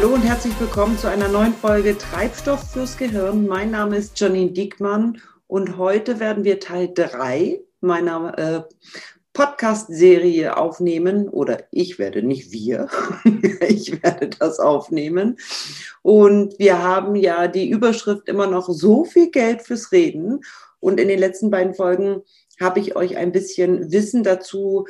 Hallo und herzlich willkommen zu einer neuen Folge Treibstoff fürs Gehirn. Mein Name ist Janine Diekmann und heute werden wir Teil 3 meiner äh, Podcast-Serie aufnehmen oder ich werde, nicht wir, ich werde das aufnehmen. Und wir haben ja die Überschrift immer noch so viel Geld fürs Reden. Und in den letzten beiden Folgen habe ich euch ein bisschen Wissen dazu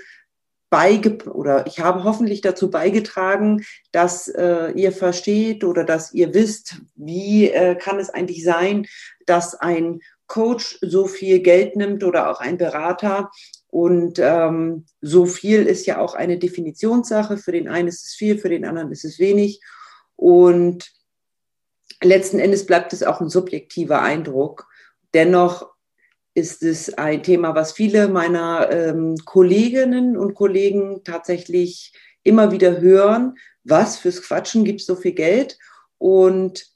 beige oder ich habe hoffentlich dazu beigetragen, dass äh, ihr versteht oder dass ihr wisst, wie äh, kann es eigentlich sein, dass ein Coach so viel Geld nimmt oder auch ein Berater. Und ähm, so viel ist ja auch eine Definitionssache. Für den einen ist es viel, für den anderen ist es wenig. Und letzten Endes bleibt es auch ein subjektiver Eindruck. Dennoch ist es ein Thema, was viele meiner ähm, Kolleginnen und Kollegen tatsächlich immer wieder hören. Was fürs Quatschen gibt es so viel Geld? Und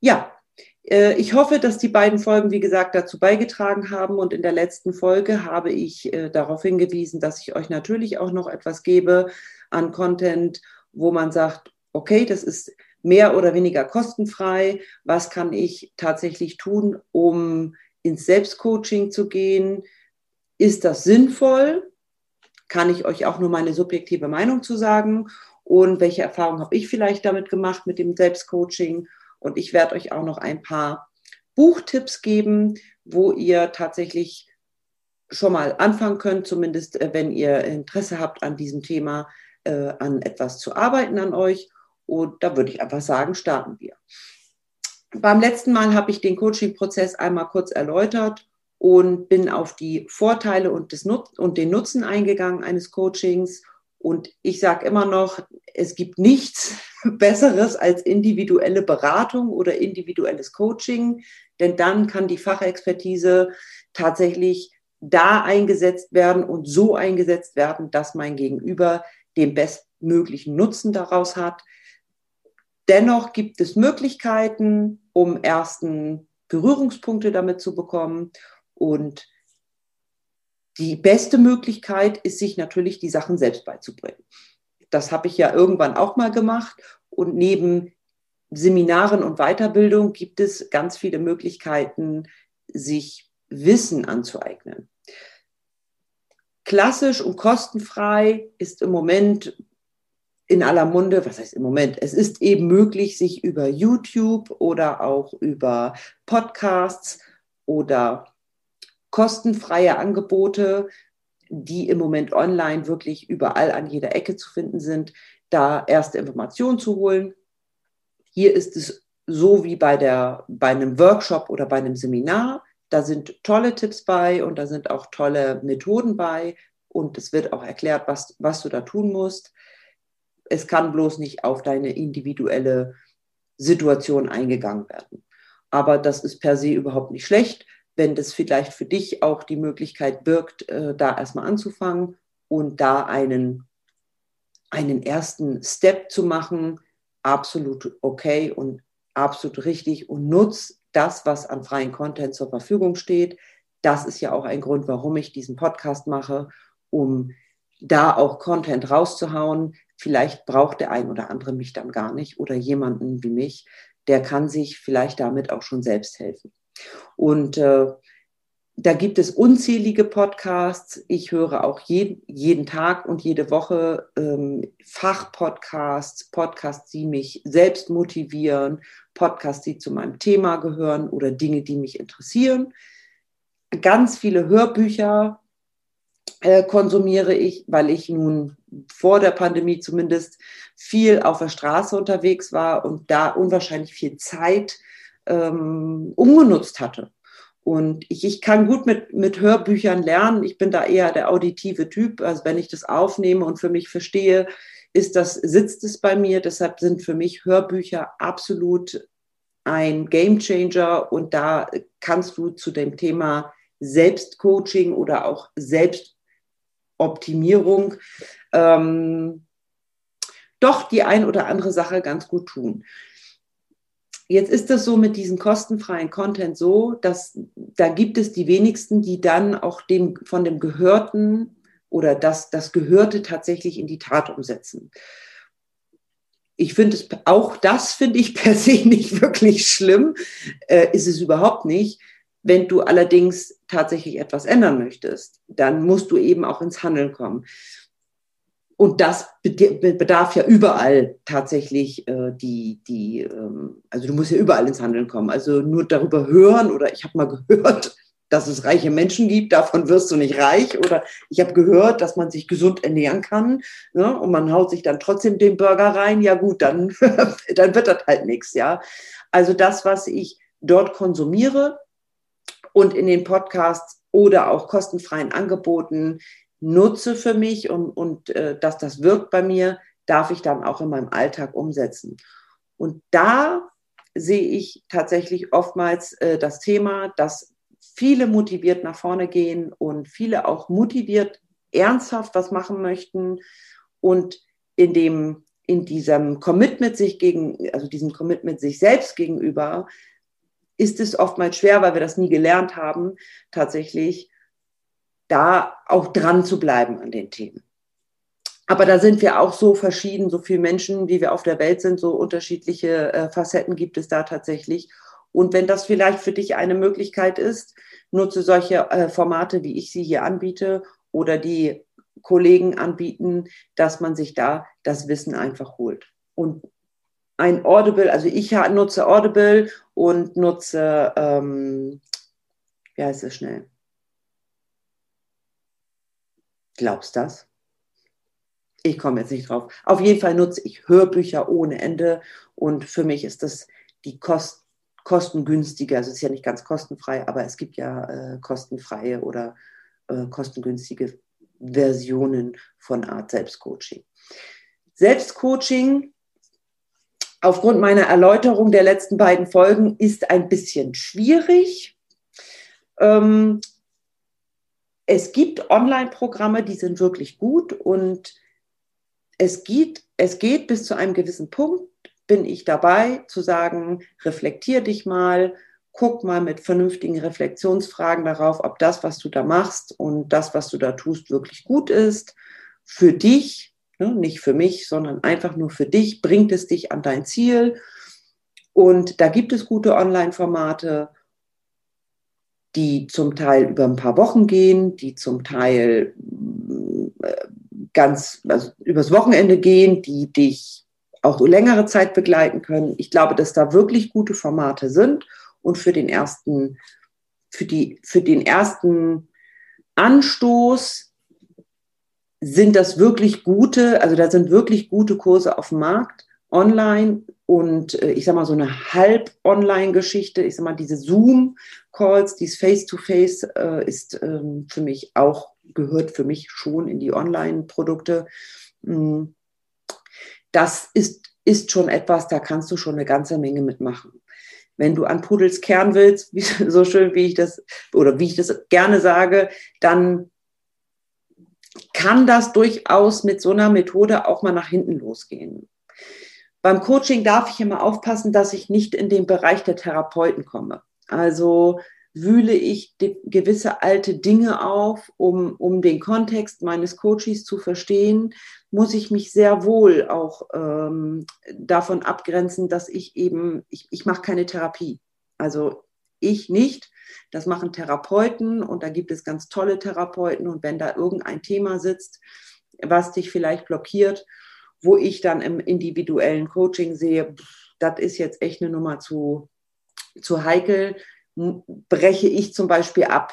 ja, äh, ich hoffe, dass die beiden Folgen, wie gesagt, dazu beigetragen haben. Und in der letzten Folge habe ich äh, darauf hingewiesen, dass ich euch natürlich auch noch etwas gebe an Content, wo man sagt, okay, das ist mehr oder weniger kostenfrei. Was kann ich tatsächlich tun, um ins Selbstcoaching zu gehen. Ist das sinnvoll? Kann ich euch auch nur meine subjektive Meinung zu sagen? Und welche Erfahrungen habe ich vielleicht damit gemacht mit dem Selbstcoaching? Und ich werde euch auch noch ein paar Buchtipps geben, wo ihr tatsächlich schon mal anfangen könnt, zumindest äh, wenn ihr Interesse habt an diesem Thema, äh, an etwas zu arbeiten an euch. Und da würde ich einfach sagen, starten wir. Beim letzten Mal habe ich den Coaching-Prozess einmal kurz erläutert und bin auf die Vorteile und, des Nut und den Nutzen eingegangen eines Coachings. Und ich sage immer noch, es gibt nichts Besseres als individuelle Beratung oder individuelles Coaching, denn dann kann die Fachexpertise tatsächlich da eingesetzt werden und so eingesetzt werden, dass mein Gegenüber den bestmöglichen Nutzen daraus hat. Dennoch gibt es Möglichkeiten, um ersten Berührungspunkte damit zu bekommen. Und die beste Möglichkeit ist, sich natürlich die Sachen selbst beizubringen. Das habe ich ja irgendwann auch mal gemacht. Und neben Seminaren und Weiterbildung gibt es ganz viele Möglichkeiten, sich Wissen anzueignen. Klassisch und kostenfrei ist im Moment in aller Munde, was heißt im Moment, es ist eben möglich, sich über YouTube oder auch über Podcasts oder kostenfreie Angebote, die im Moment online wirklich überall an jeder Ecke zu finden sind, da erste Informationen zu holen. Hier ist es so wie bei, der, bei einem Workshop oder bei einem Seminar. Da sind tolle Tipps bei und da sind auch tolle Methoden bei und es wird auch erklärt, was, was du da tun musst. Es kann bloß nicht auf deine individuelle Situation eingegangen werden. Aber das ist per se überhaupt nicht schlecht, wenn das vielleicht für dich auch die Möglichkeit birgt, äh, da erstmal anzufangen und da einen, einen ersten Step zu machen. Absolut okay und absolut richtig und nutz das, was an freien Content zur Verfügung steht. Das ist ja auch ein Grund, warum ich diesen Podcast mache, um da auch Content rauszuhauen, Vielleicht braucht der ein oder andere mich dann gar nicht oder jemanden wie mich, der kann sich vielleicht damit auch schon selbst helfen. Und äh, da gibt es unzählige Podcasts. Ich höre auch jeden, jeden Tag und jede Woche ähm, Fachpodcasts, Podcasts, die mich selbst motivieren, Podcasts, die zu meinem Thema gehören oder Dinge, die mich interessieren. Ganz viele Hörbücher äh, konsumiere ich, weil ich nun vor der Pandemie zumindest viel auf der Straße unterwegs war und da unwahrscheinlich viel Zeit ähm, umgenutzt hatte. Und ich, ich kann gut mit, mit Hörbüchern lernen. Ich bin da eher der auditive Typ. Also wenn ich das aufnehme und für mich verstehe, ist das, sitzt es bei mir. Deshalb sind für mich Hörbücher absolut ein Game Changer. Und da kannst du zu dem Thema Selbstcoaching oder auch Selbstoptimierung ähm, doch die ein oder andere Sache ganz gut tun. Jetzt ist es so mit diesem kostenfreien Content so, dass da gibt es die wenigsten, die dann auch dem, von dem Gehörten oder das, das Gehörte tatsächlich in die Tat umsetzen. ich finde es, auch das finde ich per se nicht wirklich schlimm, äh, ist es überhaupt nicht. Wenn du allerdings tatsächlich etwas ändern möchtest, dann musst du eben auch ins Handeln kommen. Und das bedarf ja überall tatsächlich äh, die, die ähm, also du musst ja überall ins Handeln kommen. Also nur darüber hören oder ich habe mal gehört, dass es reiche Menschen gibt, davon wirst du nicht reich. Oder ich habe gehört, dass man sich gesund ernähren kann ne? und man haut sich dann trotzdem den Burger rein. Ja gut, dann, dann wird das halt nichts. Ja? Also das, was ich dort konsumiere und in den Podcasts oder auch kostenfreien Angeboten nutze für mich und, und äh, dass das wirkt bei mir, darf ich dann auch in meinem Alltag umsetzen. Und da sehe ich tatsächlich oftmals äh, das Thema, dass viele motiviert nach vorne gehen und viele auch motiviert ernsthaft was machen möchten und in dem in diesem Commitment sich gegen also diesem Commitment sich selbst gegenüber ist es oftmals schwer, weil wir das nie gelernt haben, tatsächlich da auch dran zu bleiben an den Themen. Aber da sind wir auch so verschieden, so viele Menschen, wie wir auf der Welt sind, so unterschiedliche äh, Facetten gibt es da tatsächlich. Und wenn das vielleicht für dich eine Möglichkeit ist, nutze solche äh, Formate, wie ich sie hier anbiete oder die Kollegen anbieten, dass man sich da das Wissen einfach holt. Und ein Audible, also ich nutze Audible und nutze, ähm, wie heißt es schnell? Glaubst du das? Ich komme jetzt nicht drauf. Auf jeden Fall nutze ich Hörbücher ohne Ende und für mich ist das die Kost, kostengünstige, also es ist ja nicht ganz kostenfrei, aber es gibt ja äh, kostenfreie oder äh, kostengünstige Versionen von Art Selbstcoaching. Selbstcoaching aufgrund meiner Erläuterung der letzten beiden Folgen ist ein bisschen schwierig. Ähm, es gibt Online-Programme, die sind wirklich gut und es geht, es geht bis zu einem gewissen Punkt, bin ich dabei zu sagen, reflektier dich mal, guck mal mit vernünftigen Reflexionsfragen darauf, ob das, was du da machst und das, was du da tust, wirklich gut ist. Für dich, ne, nicht für mich, sondern einfach nur für dich, bringt es dich an dein Ziel. Und da gibt es gute Online-Formate die zum Teil über ein paar Wochen gehen, die zum Teil äh, ganz also übers Wochenende gehen, die dich auch längere Zeit begleiten können. Ich glaube, dass da wirklich gute Formate sind und für den ersten, für die, für den ersten Anstoß sind das wirklich gute, also da sind wirklich gute Kurse auf dem Markt online und äh, ich sag mal so eine halb Online-Geschichte, ich sag mal diese Zoom-Calls, dieses Face-to-Face äh, ist ähm, für mich auch, gehört für mich schon in die Online-Produkte. Mm. Das ist, ist schon etwas, da kannst du schon eine ganze Menge mitmachen. Wenn du an Pudels Kern willst, so schön wie ich das, oder wie ich das gerne sage, dann kann das durchaus mit so einer Methode auch mal nach hinten losgehen. Beim Coaching darf ich immer aufpassen, dass ich nicht in den Bereich der Therapeuten komme. Also wühle ich gewisse alte Dinge auf, um, um den Kontext meines Coaches zu verstehen, muss ich mich sehr wohl auch ähm, davon abgrenzen, dass ich eben, ich, ich mache keine Therapie. Also ich nicht. Das machen Therapeuten und da gibt es ganz tolle Therapeuten. Und wenn da irgendein Thema sitzt, was dich vielleicht blockiert, wo ich dann im individuellen Coaching sehe, das ist jetzt echt eine Nummer zu, zu heikel, breche ich zum Beispiel ab.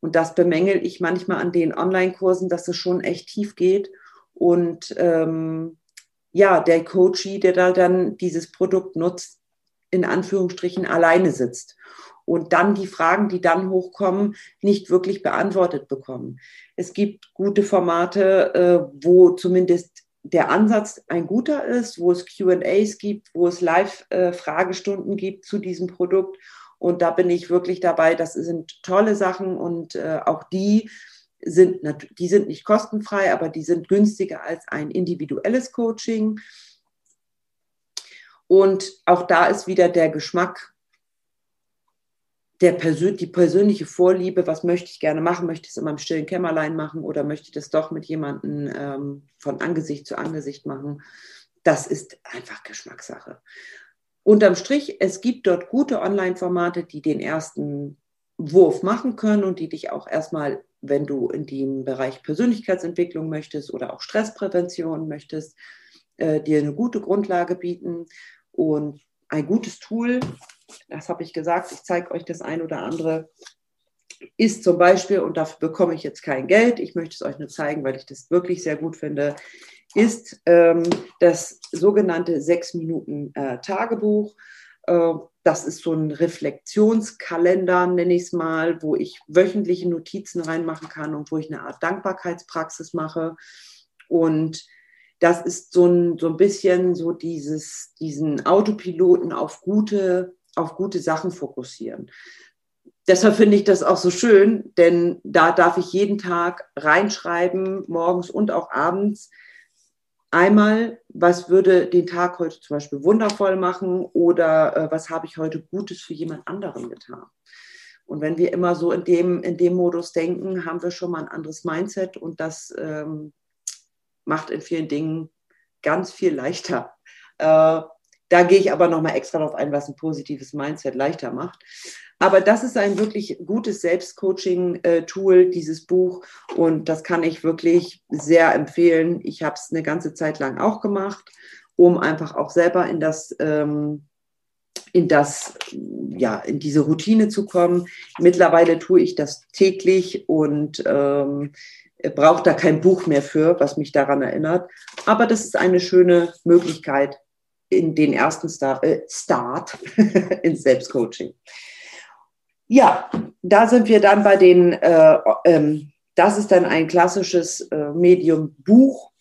Und das bemängel ich manchmal an den Online-Kursen, dass es schon echt tief geht. Und ähm, ja, der Coachie, der da dann dieses Produkt nutzt, in Anführungsstrichen alleine sitzt und dann die Fragen, die dann hochkommen, nicht wirklich beantwortet bekommen. Es gibt gute Formate, äh, wo zumindest der Ansatz ein guter ist, wo es QAs gibt, wo es Live-Fragestunden gibt zu diesem Produkt. Und da bin ich wirklich dabei. Das sind tolle Sachen und äh, auch die sind, die sind nicht kostenfrei, aber die sind günstiger als ein individuelles Coaching. Und auch da ist wieder der Geschmack der Persön die persönliche Vorliebe, was möchte ich gerne machen, möchte ich es in meinem stillen Kämmerlein machen oder möchte ich das doch mit jemandem ähm, von Angesicht zu Angesicht machen. das ist einfach Geschmackssache. Unterm Strich, es gibt dort gute Online-Formate, die den ersten Wurf machen können und die dich auch erstmal, wenn du in dem Bereich Persönlichkeitsentwicklung möchtest oder auch Stressprävention möchtest, äh, dir eine gute Grundlage bieten und ein gutes Tool, das habe ich gesagt, ich zeige euch das ein oder andere, ist zum Beispiel, und dafür bekomme ich jetzt kein Geld, ich möchte es euch nur zeigen, weil ich das wirklich sehr gut finde, ist ähm, das sogenannte sechs Minuten äh, Tagebuch. Äh, das ist so ein Reflexionskalender, nenne ich es mal, wo ich wöchentliche Notizen reinmachen kann und wo ich eine Art Dankbarkeitspraxis mache. Und das ist so ein, so ein bisschen so dieses, diesen Autopiloten auf gute, auf gute Sachen fokussieren. Deshalb finde ich das auch so schön, denn da darf ich jeden Tag reinschreiben, morgens und auch abends, einmal, was würde den Tag heute zum Beispiel wundervoll machen oder äh, was habe ich heute Gutes für jemand anderen getan. Und wenn wir immer so in dem, in dem Modus denken, haben wir schon mal ein anderes Mindset und das ähm, macht in vielen Dingen ganz viel leichter. Äh, da gehe ich aber nochmal extra darauf ein, was ein positives Mindset leichter macht. Aber das ist ein wirklich gutes Selbstcoaching-Tool, dieses Buch. Und das kann ich wirklich sehr empfehlen. Ich habe es eine ganze Zeit lang auch gemacht, um einfach auch selber in das, ähm, in das, ja, in diese Routine zu kommen. Mittlerweile tue ich das täglich und ähm, brauche da kein Buch mehr für, was mich daran erinnert. Aber das ist eine schöne Möglichkeit in den ersten Star äh, Start ins Selbstcoaching. Ja, da sind wir dann bei den, äh, ähm, das ist dann ein klassisches äh, Medium Buch.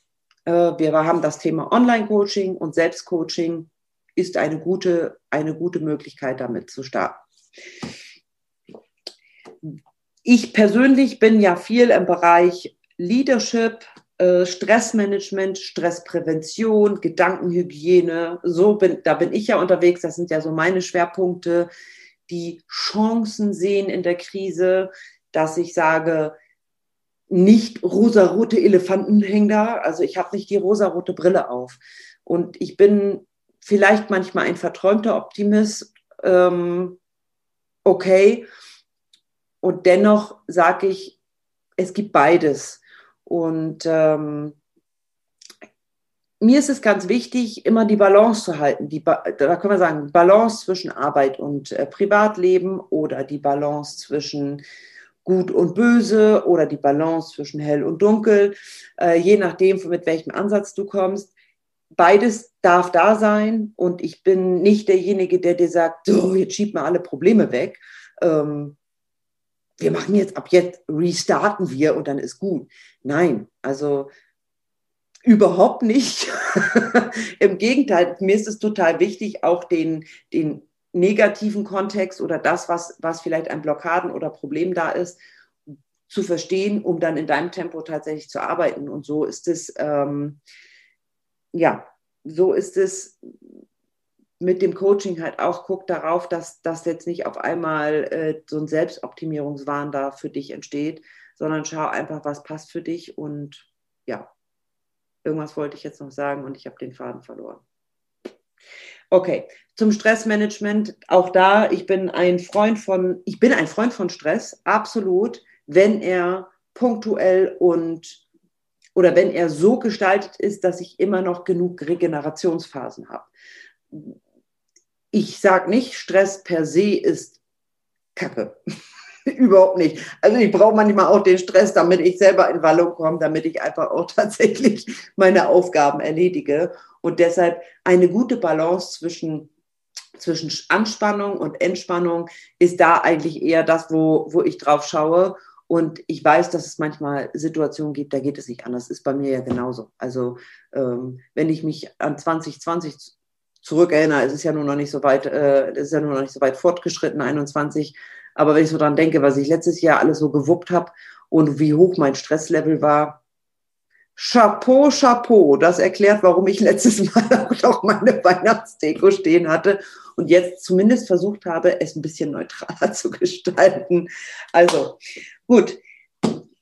Äh, wir haben das Thema Online-Coaching und Selbstcoaching ist eine gute, eine gute Möglichkeit, damit zu starten. Ich persönlich bin ja viel im Bereich Leadership, Stressmanagement, Stressprävention, Gedankenhygiene. So bin, da bin ich ja unterwegs. Das sind ja so meine Schwerpunkte die Chancen sehen in der Krise, dass ich sage, nicht rosarote Elefanten hängen da, also ich habe nicht die rosarote Brille auf. Und ich bin vielleicht manchmal ein verträumter Optimist, ähm, okay. Und dennoch sage ich, es gibt beides. Und ähm, mir ist es ganz wichtig, immer die Balance zu halten. Die, da können wir sagen, Balance zwischen Arbeit und äh, Privatleben oder die Balance zwischen Gut und Böse oder die Balance zwischen Hell und Dunkel, äh, je nachdem, mit welchem Ansatz du kommst. Beides darf da sein und ich bin nicht derjenige, der dir sagt, so, jetzt schieb mal alle Probleme weg. Ähm, wir machen jetzt ab jetzt, restarten wir und dann ist gut. Nein, also Überhaupt nicht. Im Gegenteil, mir ist es total wichtig, auch den, den negativen Kontext oder das, was, was vielleicht ein Blockaden oder Problem da ist, zu verstehen, um dann in deinem Tempo tatsächlich zu arbeiten. Und so ist es, ähm, ja, so ist es mit dem Coaching halt auch. Guck darauf, dass das jetzt nicht auf einmal äh, so ein Selbstoptimierungswahn da für dich entsteht, sondern schau einfach, was passt für dich und ja, Irgendwas wollte ich jetzt noch sagen und ich habe den Faden verloren. Okay, zum Stressmanagement. Auch da, ich bin ein Freund von, ich bin ein Freund von Stress, absolut, wenn er punktuell und oder wenn er so gestaltet ist, dass ich immer noch genug Regenerationsphasen habe. Ich sage nicht, Stress per se ist Kacke. Überhaupt nicht. Also ich brauche manchmal auch den Stress, damit ich selber in Wallung komme, damit ich einfach auch tatsächlich meine Aufgaben erledige. Und deshalb eine gute Balance zwischen, zwischen Anspannung und Entspannung ist da eigentlich eher das, wo, wo ich drauf schaue. Und ich weiß, dass es manchmal Situationen gibt, da geht es nicht anders. Ist bei mir ja genauso. Also ähm, wenn ich mich an 2020 zurückerinnere, es ist ja nur noch nicht so weit, äh, es ist ja nur noch nicht so weit fortgeschritten, 21 aber wenn ich so dran denke, was ich letztes Jahr alles so gewuppt habe und wie hoch mein Stresslevel war, Chapeau, Chapeau. Das erklärt, warum ich letztes Mal auch meine Weihnachtsdeko stehen hatte und jetzt zumindest versucht habe, es ein bisschen neutraler zu gestalten. Also gut.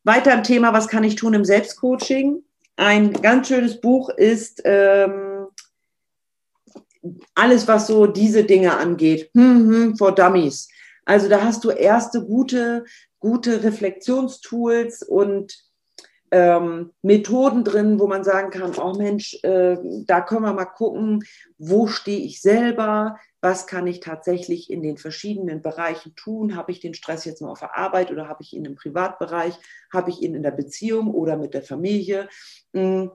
Weiter im Thema, was kann ich tun im Selbstcoaching? Ein ganz schönes Buch ist ähm, alles, was so diese Dinge angeht, hm, hm, for Dummies. Also da hast du erste gute, gute Reflexionstools und ähm, Methoden drin, wo man sagen kann, oh Mensch, äh, da können wir mal gucken, wo stehe ich selber, was kann ich tatsächlich in den verschiedenen Bereichen tun? Habe ich den Stress jetzt nur auf der Arbeit oder habe ich ihn im Privatbereich? Habe ich ihn in der Beziehung oder mit der Familie? Hm,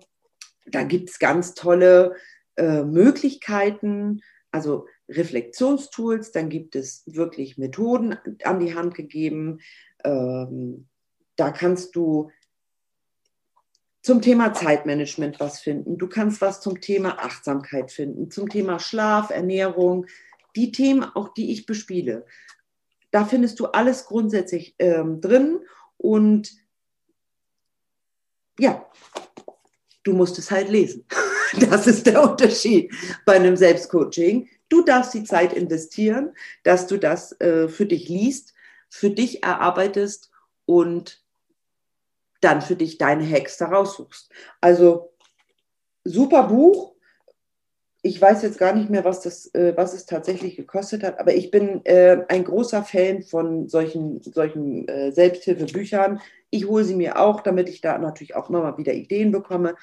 da gibt es ganz tolle äh, Möglichkeiten, also Reflexionstools, dann gibt es wirklich Methoden an die Hand gegeben. Ähm, da kannst du zum Thema Zeitmanagement was finden. Du kannst was zum Thema Achtsamkeit finden, zum Thema Schlaf, Ernährung, die Themen, auch die ich bespiele. Da findest du alles grundsätzlich ähm, drin und ja, du musst es halt lesen. Das ist der Unterschied bei einem Selbstcoaching. Du darfst die Zeit investieren, dass du das äh, für dich liest, für dich erarbeitest und dann für dich deine Hacks da raussuchst. Also super Buch. Ich weiß jetzt gar nicht mehr, was, das, äh, was es tatsächlich gekostet hat, aber ich bin äh, ein großer Fan von solchen, solchen äh, Selbsthilfebüchern. Ich hole sie mir auch, damit ich da natürlich auch immer mal wieder Ideen bekomme.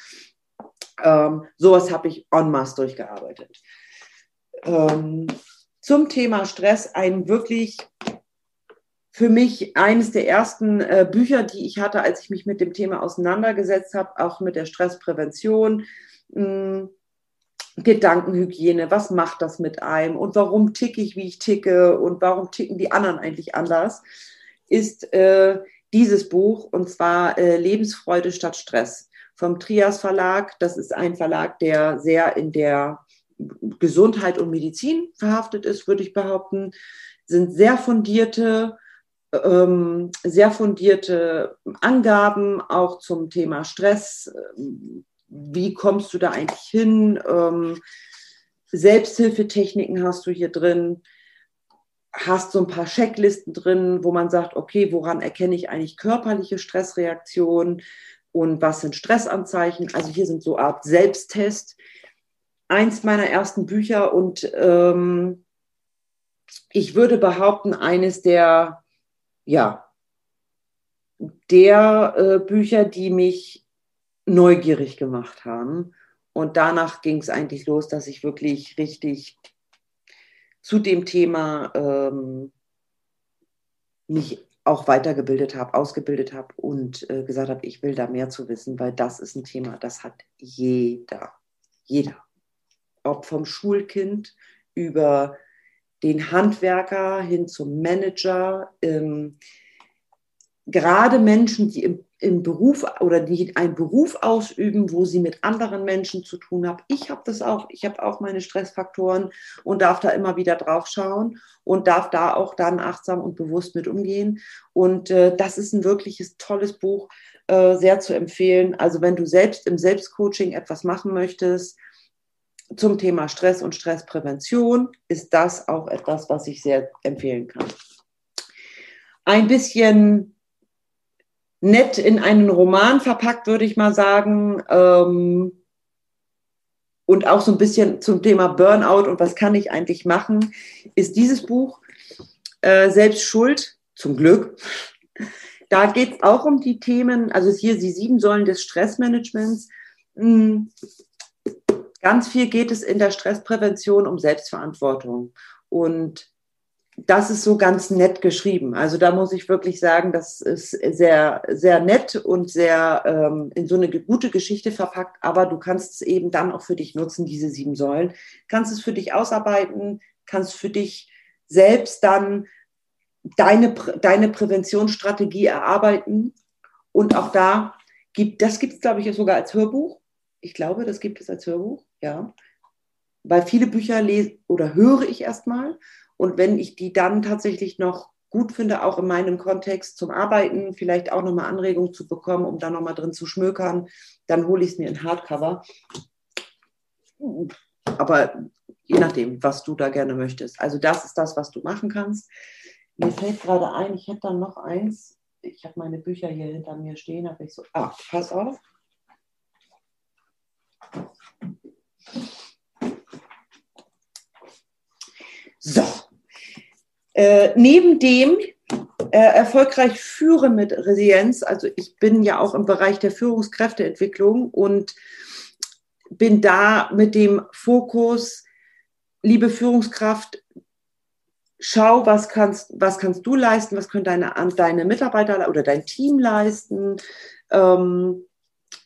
Ähm, sowas habe ich en masse durchgearbeitet. Ähm, zum Thema Stress ein wirklich für mich eines der ersten äh, Bücher, die ich hatte, als ich mich mit dem Thema auseinandergesetzt habe, auch mit der Stressprävention. Hm, Gedankenhygiene, was macht das mit einem und warum ticke ich, wie ich ticke und warum ticken die anderen eigentlich anders, ist äh, dieses Buch und zwar äh, Lebensfreude statt Stress vom Trias Verlag. Das ist ein Verlag, der sehr in der Gesundheit und Medizin verhaftet ist, würde ich behaupten, sind sehr fundierte ähm, sehr fundierte Angaben auch zum Thema Stress. Wie kommst du da eigentlich hin? Ähm, Selbsthilfetechniken hast du hier drin. Hast so ein paar Checklisten drin, wo man sagt, okay, woran erkenne ich eigentlich körperliche Stressreaktionen und was sind Stressanzeichen? Also hier sind so Art Selbsttest. Eins meiner ersten Bücher und ähm, ich würde behaupten, eines der ja, der äh, Bücher, die mich neugierig gemacht haben. Und danach ging es eigentlich los, dass ich wirklich richtig zu dem Thema ähm, mich auch weitergebildet habe, ausgebildet habe und äh, gesagt habe, ich will da mehr zu wissen, weil das ist ein Thema, das hat jeder. Jeder. Ob vom Schulkind über den Handwerker hin zum Manager. Ähm, gerade Menschen, die im, im, Beruf oder die einen Beruf ausüben, wo sie mit anderen Menschen zu tun haben. Ich habe das auch. Ich habe auch meine Stressfaktoren und darf da immer wieder drauf schauen und darf da auch dann achtsam und bewusst mit umgehen. Und äh, das ist ein wirkliches tolles Buch, äh, sehr zu empfehlen. Also wenn du selbst im Selbstcoaching etwas machen möchtest, zum Thema Stress und Stressprävention ist das auch etwas, was ich sehr empfehlen kann. Ein bisschen nett in einen Roman verpackt, würde ich mal sagen. Ähm, und auch so ein bisschen zum Thema Burnout und was kann ich eigentlich machen, ist dieses Buch äh, Selbst Schuld, zum Glück. Da geht es auch um die Themen, also hier die sieben Säulen des Stressmanagements. Hm, Ganz viel geht es in der Stressprävention um Selbstverantwortung. Und das ist so ganz nett geschrieben. Also da muss ich wirklich sagen, das ist sehr, sehr nett und sehr ähm, in so eine gute Geschichte verpackt. Aber du kannst es eben dann auch für dich nutzen, diese sieben Säulen. Kannst es für dich ausarbeiten, kannst für dich selbst dann deine, deine Präventionsstrategie erarbeiten. Und auch da gibt, das gibt es, glaube ich, sogar als Hörbuch. Ich glaube, das gibt es als Hörbuch ja. Weil viele Bücher lese oder höre ich erstmal und wenn ich die dann tatsächlich noch gut finde, auch in meinem Kontext zum Arbeiten, vielleicht auch nochmal Anregungen zu bekommen, um da nochmal drin zu schmökern, dann hole ich es mir in Hardcover. Aber je nachdem, was du da gerne möchtest. Also das ist das, was du machen kannst. Mir fällt gerade ein, ich hätte dann noch eins. Ich habe meine Bücher hier hinter mir stehen, habe ich so, ah, pass auf. So. Äh, neben dem äh, erfolgreich führen mit Resilienz, also ich bin ja auch im Bereich der Führungskräfteentwicklung und bin da mit dem Fokus, liebe Führungskraft, schau, was kannst, was kannst du leisten, was können deine, deine Mitarbeiter oder dein Team leisten, ähm,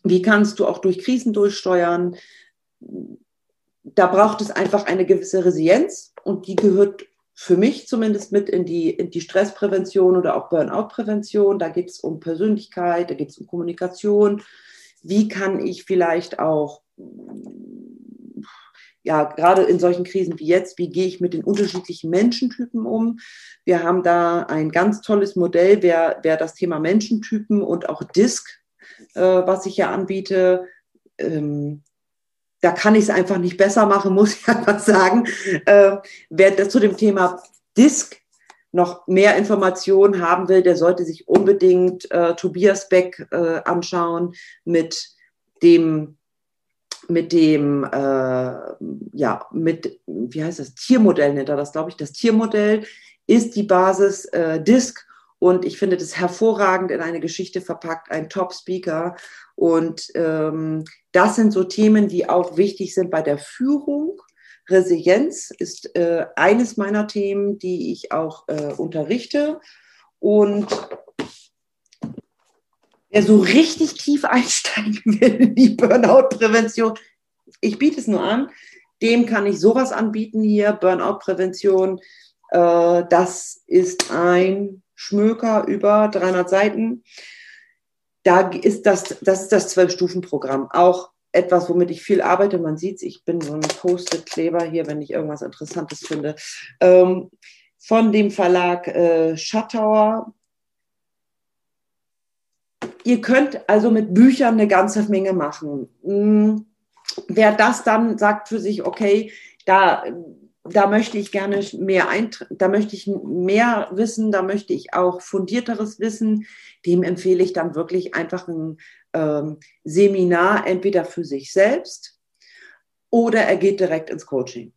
wie kannst du auch durch Krisen durchsteuern. Da braucht es einfach eine gewisse Resilienz und die gehört für mich zumindest mit in die, in die Stressprävention oder auch Burnout-Prävention. Da geht es um Persönlichkeit, da geht es um Kommunikation. Wie kann ich vielleicht auch ja, gerade in solchen Krisen wie jetzt, wie gehe ich mit den unterschiedlichen Menschentypen um? Wir haben da ein ganz tolles Modell, wer, wer das Thema Menschentypen und auch DISC, äh, was ich ja anbiete, ähm, da kann ich es einfach nicht besser machen, muss ich einfach sagen. Äh, wer zu dem Thema DISC noch mehr Informationen haben will, der sollte sich unbedingt äh, Tobias Beck äh, anschauen mit dem mit dem, äh, ja, mit, wie heißt das, Tiermodell nennt er das, glaube ich. Das Tiermodell ist die Basis äh, DISC und ich finde das hervorragend in eine Geschichte verpackt, ein Top-Speaker. Und ähm, das sind so Themen, die auch wichtig sind bei der Führung. Resilienz ist äh, eines meiner Themen, die ich auch äh, unterrichte. Und Wer so richtig tief einsteigen will in die Burnout-Prävention, ich biete es nur an, dem kann ich sowas anbieten hier, Burnout-Prävention. Äh, das ist ein Schmöker über 300 Seiten. Da ist das, das ist das Zwölf-Stufen-Programm. Auch etwas, womit ich viel arbeite. Man sieht es, ich bin so ein Post-it-Kleber hier, wenn ich irgendwas Interessantes finde. Ähm, von dem Verlag äh, Schattauer ihr könnt also mit Büchern eine ganze Menge machen. Hm, wer das dann sagt für sich, okay, da, da möchte ich gerne mehr da möchte ich mehr wissen, da möchte ich auch fundierteres Wissen, dem empfehle ich dann wirklich einfach ein ähm, Seminar, entweder für sich selbst oder er geht direkt ins Coaching.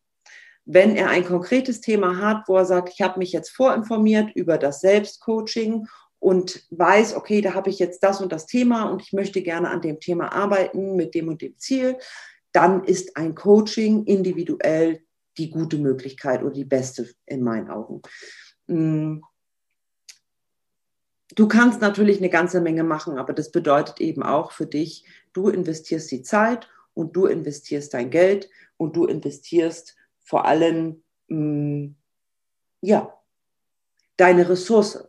Wenn er ein konkretes Thema hat, wo er sagt, ich habe mich jetzt vorinformiert über das Selbstcoaching und weiß, okay, da habe ich jetzt das und das Thema und ich möchte gerne an dem Thema arbeiten mit dem und dem Ziel, dann ist ein Coaching individuell die gute Möglichkeit oder die beste in meinen Augen. Mm. Du kannst natürlich eine ganze Menge machen, aber das bedeutet eben auch für dich, du investierst die Zeit und du investierst dein Geld und du investierst vor allem, mm, ja, deine Ressource.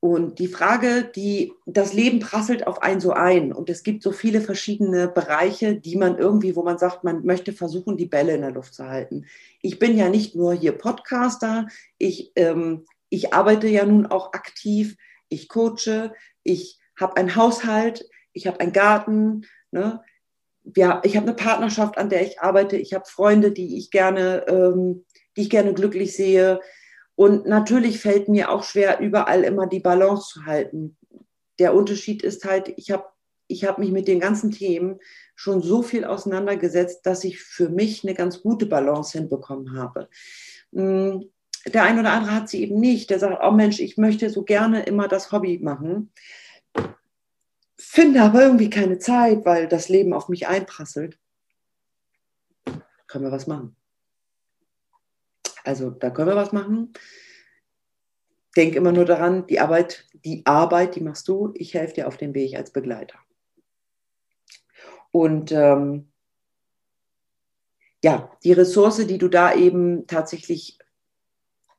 Und die Frage, die, das Leben prasselt auf einen so ein. Und es gibt so viele verschiedene Bereiche, die man irgendwie, wo man sagt, man möchte versuchen, die Bälle in der Luft zu halten. Ich bin ja nicht nur hier Podcaster, ich, ähm, ich arbeite ja nun auch aktiv, ich coache, ich habe einen Haushalt, ich habe einen Garten, ne? ja, ich habe eine Partnerschaft, an der ich arbeite, ich habe Freunde, die ich gerne, ähm, die ich gerne glücklich sehe und natürlich fällt mir auch schwer, überall immer die Balance zu halten. Der Unterschied ist halt, ich habe ich hab mich mit den ganzen Themen schon so viel auseinandergesetzt, dass ich für mich eine ganz gute Balance hinbekommen habe. Hm, der ein oder andere hat sie eben nicht. Der sagt, oh Mensch, ich möchte so gerne immer das Hobby machen, finde aber irgendwie keine Zeit, weil das Leben auf mich einprasselt. Können wir was machen? Also da können wir was machen. Denk immer nur daran, die Arbeit, die Arbeit, die machst du, ich helfe dir auf dem Weg als Begleiter. Und ähm, ja, die Ressource, die du da eben tatsächlich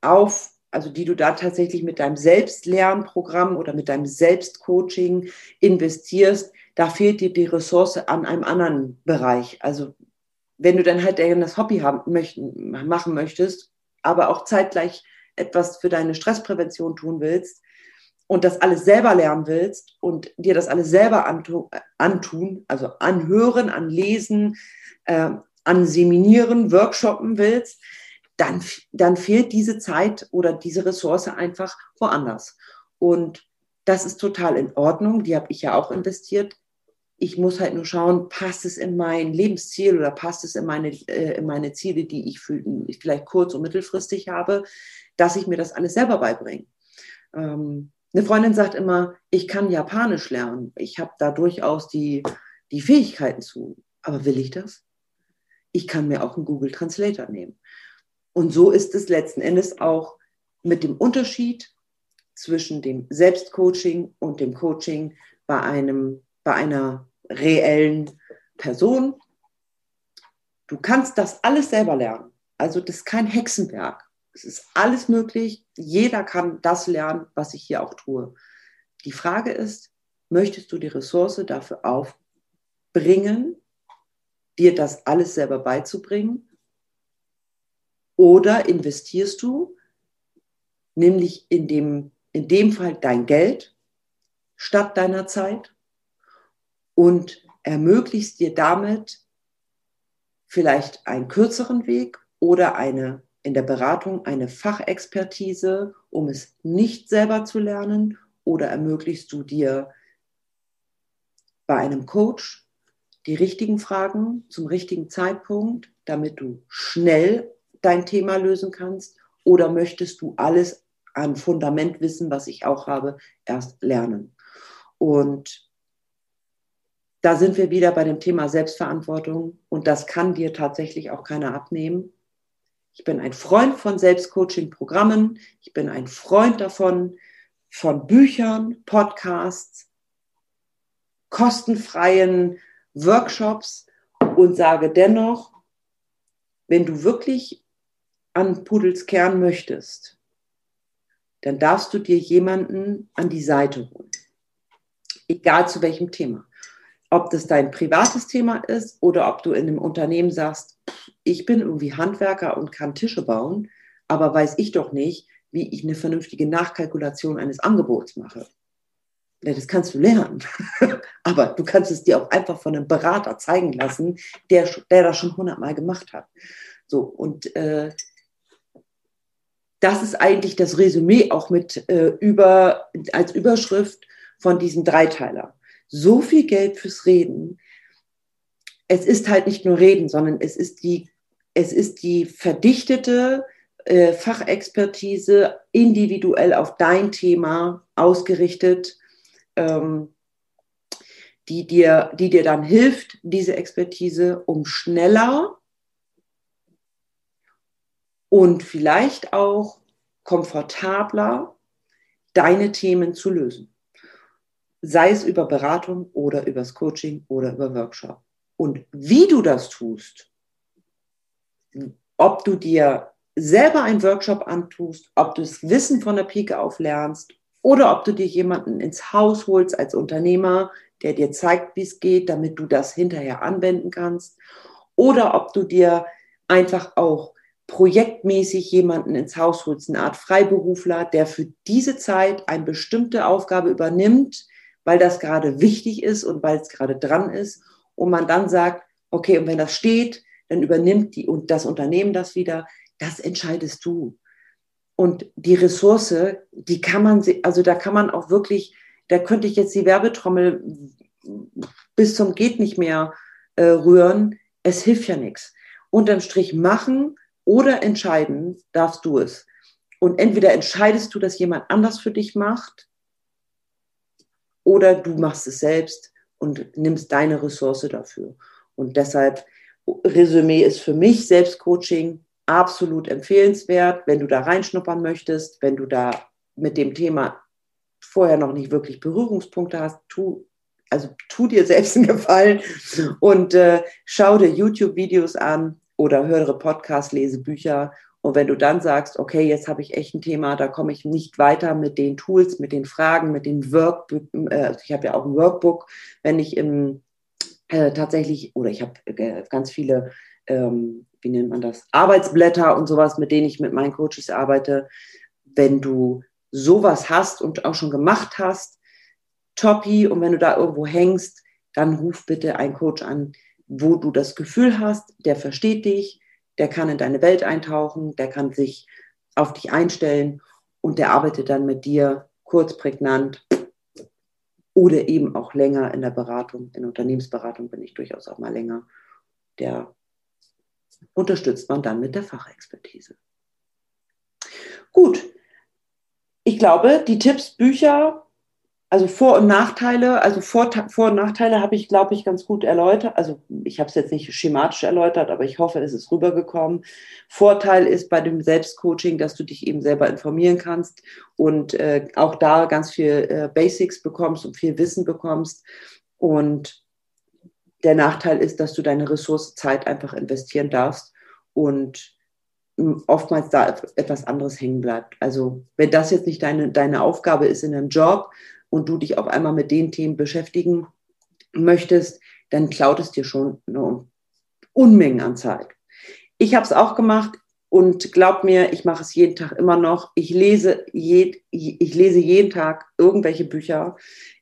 auf, also die du da tatsächlich mit deinem Selbstlernprogramm oder mit deinem Selbstcoaching investierst, da fehlt dir die Ressource an einem anderen Bereich. Also wenn du dann halt das Hobby haben, möchten, machen möchtest, aber auch zeitgleich etwas für deine Stressprävention tun willst und das alles selber lernen willst und dir das alles selber antun, also anhören, anlesen, äh, anseminieren, workshoppen willst, dann, dann fehlt diese Zeit oder diese Ressource einfach woanders. Und das ist total in Ordnung, die habe ich ja auch investiert ich muss halt nur schauen, passt es in mein Lebensziel oder passt es in meine, äh, in meine Ziele, die ich für, vielleicht kurz- und mittelfristig habe, dass ich mir das alles selber beibringe. Ähm, eine Freundin sagt immer, ich kann Japanisch lernen. Ich habe da durchaus die, die Fähigkeiten zu. Aber will ich das? Ich kann mir auch einen Google Translator nehmen. Und so ist es letzten Endes auch mit dem Unterschied zwischen dem Selbstcoaching und dem Coaching bei einem, bei einer reellen Person. Du kannst das alles selber lernen. Also das ist kein Hexenwerk. Es ist alles möglich. Jeder kann das lernen, was ich hier auch tue. Die Frage ist, möchtest du die Ressource dafür aufbringen, dir das alles selber beizubringen? Oder investierst du nämlich in dem, in dem Fall dein Geld statt deiner Zeit und ermöglichst dir damit vielleicht einen kürzeren Weg oder eine in der Beratung eine Fachexpertise, um es nicht selber zu lernen oder ermöglichst du dir bei einem Coach die richtigen Fragen zum richtigen Zeitpunkt, damit du schnell dein Thema lösen kannst oder möchtest du alles an Fundamentwissen, was ich auch habe, erst lernen? Und da sind wir wieder bei dem Thema Selbstverantwortung und das kann dir tatsächlich auch keiner abnehmen. Ich bin ein Freund von Selbstcoaching-Programmen. Ich bin ein Freund davon, von Büchern, Podcasts, kostenfreien Workshops und sage dennoch, wenn du wirklich an Pudels Kern möchtest, dann darfst du dir jemanden an die Seite holen. Egal zu welchem Thema ob das dein privates Thema ist oder ob du in einem Unternehmen sagst, ich bin irgendwie Handwerker und kann Tische bauen, aber weiß ich doch nicht, wie ich eine vernünftige Nachkalkulation eines Angebots mache. Ja, das kannst du lernen. aber du kannst es dir auch einfach von einem Berater zeigen lassen, der, der das schon hundertmal gemacht hat. So, und äh, das ist eigentlich das Resümee auch mit äh, über, als Überschrift von diesem Dreiteiler so viel Geld fürs Reden. Es ist halt nicht nur Reden, sondern es ist die, es ist die verdichtete äh, Fachexpertise individuell auf dein Thema ausgerichtet, ähm, die, dir, die dir dann hilft, diese Expertise, um schneller und vielleicht auch komfortabler deine Themen zu lösen sei es über Beratung oder übers Coaching oder über Workshop. Und wie du das tust, ob du dir selber einen Workshop antust, ob du das Wissen von der Pike auf lernst oder ob du dir jemanden ins Haus holst als Unternehmer, der dir zeigt, wie es geht, damit du das hinterher anwenden kannst, oder ob du dir einfach auch projektmäßig jemanden ins Haus holst, eine Art Freiberufler, der für diese Zeit eine bestimmte Aufgabe übernimmt, weil das gerade wichtig ist und weil es gerade dran ist. Und man dann sagt, okay, und wenn das steht, dann übernimmt die und das Unternehmen das wieder. Das entscheidest du. Und die Ressource, die kann man, also da kann man auch wirklich, da könnte ich jetzt die Werbetrommel bis zum geht nicht mehr äh, rühren. Es hilft ja nichts. Unterm Strich machen oder entscheiden darfst du es. Und entweder entscheidest du, dass jemand anders für dich macht oder du machst es selbst und nimmst deine Ressource dafür. Und deshalb, Resümee ist für mich Selbstcoaching absolut empfehlenswert, wenn du da reinschnuppern möchtest, wenn du da mit dem Thema vorher noch nicht wirklich Berührungspunkte hast, tu, also tu dir selbst einen Gefallen und äh, schau dir YouTube-Videos an oder höre Podcasts, lese Bücher und wenn du dann sagst, okay, jetzt habe ich echt ein Thema, da komme ich nicht weiter mit den Tools, mit den Fragen, mit den Workbook, äh, ich habe ja auch ein Workbook, wenn ich im äh, tatsächlich, oder ich habe äh, ganz viele, ähm, wie nennt man das, Arbeitsblätter und sowas, mit denen ich mit meinen Coaches arbeite. Wenn du sowas hast und auch schon gemacht hast, toppi, und wenn du da irgendwo hängst, dann ruf bitte einen Coach an, wo du das Gefühl hast, der versteht dich, der kann in deine Welt eintauchen, der kann sich auf dich einstellen und der arbeitet dann mit dir kurz, prägnant, oder eben auch länger in der Beratung, in Unternehmensberatung bin ich durchaus auch mal länger. Der unterstützt man dann mit der Fachexpertise. Gut, ich glaube, die Tipps, Bücher, also Vor- und Nachteile, also Vor-, Vor und Nachteile habe ich, glaube ich, ganz gut erläutert. Also ich habe es jetzt nicht schematisch erläutert, aber ich hoffe, es ist rübergekommen. Vorteil ist bei dem Selbstcoaching, dass du dich eben selber informieren kannst und äh, auch da ganz viel äh, Basics bekommst und viel Wissen bekommst. Und der Nachteil ist, dass du deine Ressource Zeit einfach investieren darfst und hm, oftmals da etwas anderes hängen bleibt. Also wenn das jetzt nicht deine, deine Aufgabe ist in einem Job, und du dich auf einmal mit den Themen beschäftigen möchtest, dann klaut es dir schon eine Unmengen an Zeit. Ich habe es auch gemacht und glaub mir, ich mache es jeden Tag immer noch. Ich lese, je, ich lese jeden Tag irgendwelche Bücher.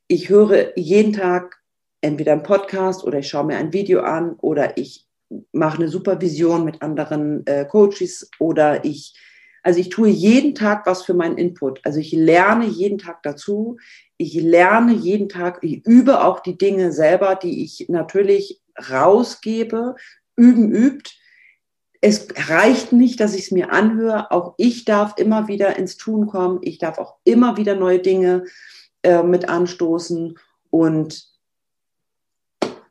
Ich höre jeden Tag entweder einen Podcast oder ich schaue mir ein Video an oder ich mache eine Supervision mit anderen äh, Coaches oder ich, also ich tue jeden Tag was für meinen Input. Also ich lerne jeden Tag dazu ich lerne jeden Tag, ich übe auch die Dinge selber, die ich natürlich rausgebe. Üben übt. Es reicht nicht, dass ich es mir anhöre. Auch ich darf immer wieder ins Tun kommen. Ich darf auch immer wieder neue Dinge äh, mit anstoßen. Und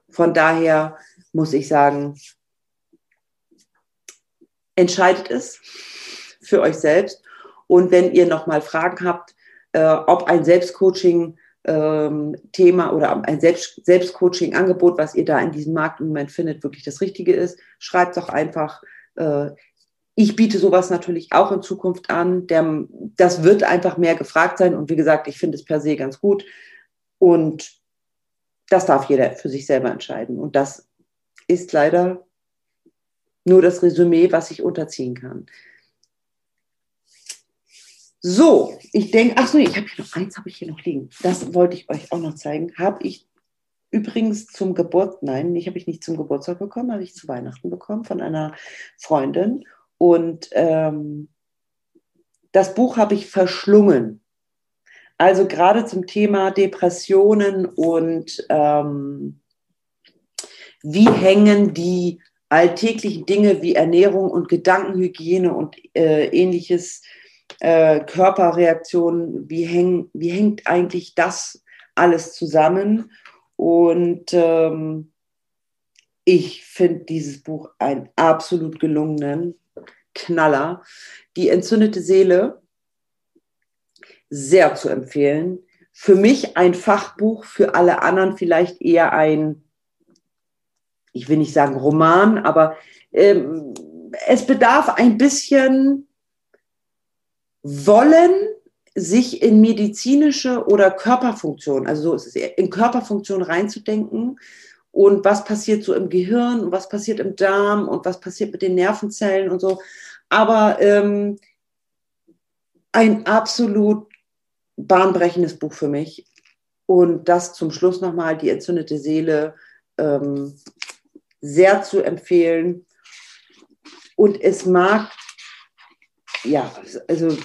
von daher muss ich sagen, entscheidet es für euch selbst. Und wenn ihr nochmal Fragen habt, äh, ob ein Selbstcoaching ähm, Thema oder ein Selbst Selbstcoaching-Angebot, was ihr da in diesem Markt im Moment findet, wirklich das Richtige ist, schreibt doch einfach. Äh, ich biete sowas natürlich auch in Zukunft an. Der, das wird einfach mehr gefragt sein. Und wie gesagt, ich finde es per se ganz gut. Und das darf jeder für sich selber entscheiden. Und das ist leider nur das Resümee, was ich unterziehen kann. So, ich denke, ach so, ich habe hier noch eins, habe ich hier noch liegen. Das wollte ich euch auch noch zeigen. Habe ich übrigens zum Geburt, nein, ich habe ich nicht zum Geburtstag bekommen, habe ich zu Weihnachten bekommen von einer Freundin. Und ähm, das Buch habe ich verschlungen. Also gerade zum Thema Depressionen und ähm, wie hängen die alltäglichen Dinge wie Ernährung und Gedankenhygiene und äh, ähnliches äh, Körperreaktionen, wie, häng, wie hängt eigentlich das alles zusammen? Und ähm, ich finde dieses Buch einen absolut gelungenen Knaller. Die entzündete Seele, sehr zu empfehlen. Für mich ein Fachbuch, für alle anderen vielleicht eher ein, ich will nicht sagen Roman, aber ähm, es bedarf ein bisschen wollen sich in medizinische oder Körperfunktion, also so ist es in Körperfunktion reinzudenken und was passiert so im Gehirn und was passiert im Darm und was passiert mit den Nervenzellen und so. Aber ähm, ein absolut bahnbrechendes Buch für mich. Und das zum Schluss nochmal, die entzündete Seele, ähm, sehr zu empfehlen. Und es mag ja, also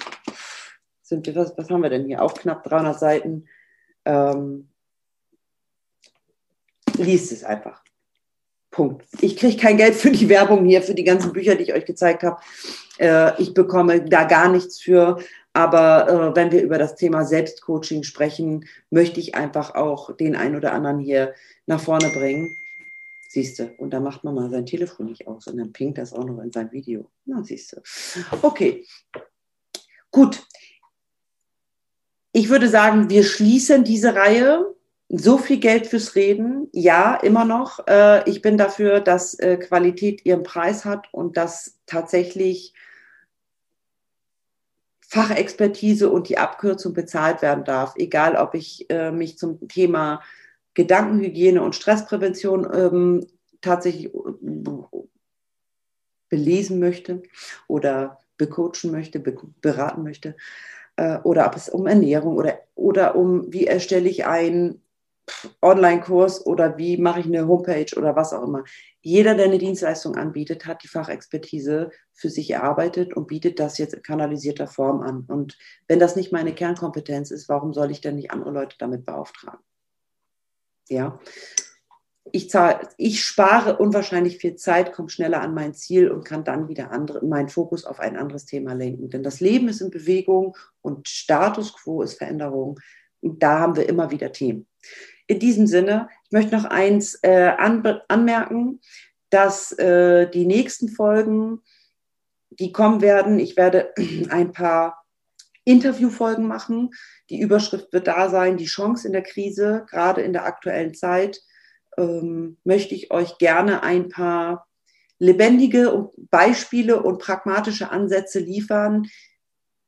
sind wir, was, was haben wir denn hier? Auch knapp 300 Seiten. Ähm, liest es einfach. Punkt. Ich kriege kein Geld für die Werbung hier, für die ganzen Bücher, die ich euch gezeigt habe. Äh, ich bekomme da gar nichts für. Aber äh, wenn wir über das Thema Selbstcoaching sprechen, möchte ich einfach auch den einen oder anderen hier nach vorne bringen. Siehst du, und da macht man mal sein Telefon nicht aus und dann pinkt das auch noch in sein Video. Na, siehst du. Okay, gut. Ich würde sagen, wir schließen diese Reihe. So viel Geld fürs Reden, ja, immer noch. Äh, ich bin dafür, dass äh, Qualität ihren Preis hat und dass tatsächlich Fachexpertise und die Abkürzung bezahlt werden darf, egal ob ich äh, mich zum Thema Gedankenhygiene und Stressprävention ähm, tatsächlich äh, belesen möchte oder becoachen möchte, be beraten möchte, äh, oder ob es um Ernährung oder, oder um, wie erstelle ich einen Online-Kurs oder wie mache ich eine Homepage oder was auch immer. Jeder, der eine Dienstleistung anbietet, hat die Fachexpertise für sich erarbeitet und bietet das jetzt in kanalisierter Form an. Und wenn das nicht meine Kernkompetenz ist, warum soll ich denn nicht andere Leute damit beauftragen? Ja. Ich, zahle, ich spare unwahrscheinlich viel Zeit, komme schneller an mein Ziel und kann dann wieder andere, meinen Fokus auf ein anderes Thema lenken. Denn das Leben ist in Bewegung und Status quo ist Veränderung. Und da haben wir immer wieder Themen. In diesem Sinne, ich möchte noch eins äh, an, anmerken, dass äh, die nächsten Folgen, die kommen werden, ich werde ein paar Interviewfolgen machen. Die Überschrift wird da sein, die Chance in der Krise, gerade in der aktuellen Zeit, ähm, möchte ich euch gerne ein paar lebendige Beispiele und pragmatische Ansätze liefern,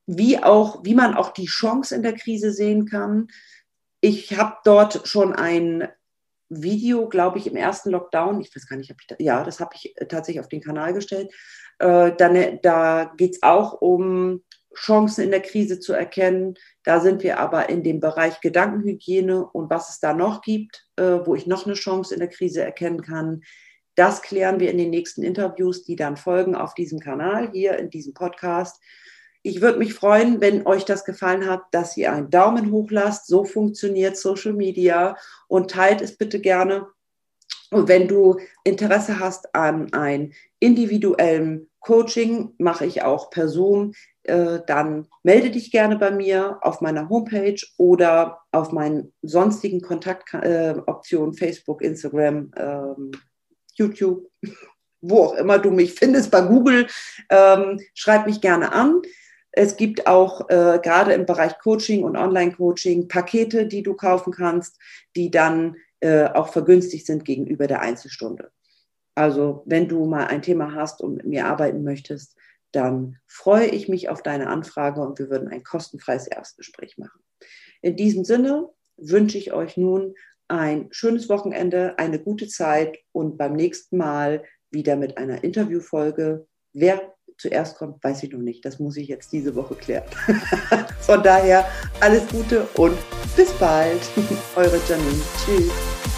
wie auch, wie man auch die Chance in der Krise sehen kann. Ich habe dort schon ein Video, glaube ich, im ersten Lockdown, ich weiß gar nicht, ich da, ja, das habe ich tatsächlich auf den Kanal gestellt. Äh, dann, da geht es auch um Chancen in der Krise zu erkennen. Da sind wir aber in dem Bereich Gedankenhygiene und was es da noch gibt, äh, wo ich noch eine Chance in der Krise erkennen kann. Das klären wir in den nächsten Interviews, die dann folgen auf diesem Kanal, hier in diesem Podcast. Ich würde mich freuen, wenn euch das gefallen hat, dass ihr einen Daumen hoch lasst. So funktioniert Social Media und teilt es bitte gerne. Und wenn du Interesse hast an einem individuellen Coaching, mache ich auch per Zoom, äh, dann melde dich gerne bei mir auf meiner Homepage oder auf meinen sonstigen Kontaktoptionen, äh, Facebook, Instagram, ähm, YouTube, wo auch immer du mich findest, bei Google. Ähm, schreib mich gerne an. Es gibt auch äh, gerade im Bereich Coaching und Online-Coaching Pakete, die du kaufen kannst, die dann äh, auch vergünstigt sind gegenüber der Einzelstunde. Also wenn du mal ein Thema hast und mit mir arbeiten möchtest, dann freue ich mich auf deine Anfrage und wir würden ein kostenfreies Erstgespräch machen. In diesem Sinne wünsche ich euch nun ein schönes Wochenende, eine gute Zeit und beim nächsten Mal wieder mit einer Interviewfolge. Wer zuerst kommt, weiß ich noch nicht. Das muss ich jetzt diese Woche klären. Von daher alles Gute und bis bald. Eure Janine. Tschüss.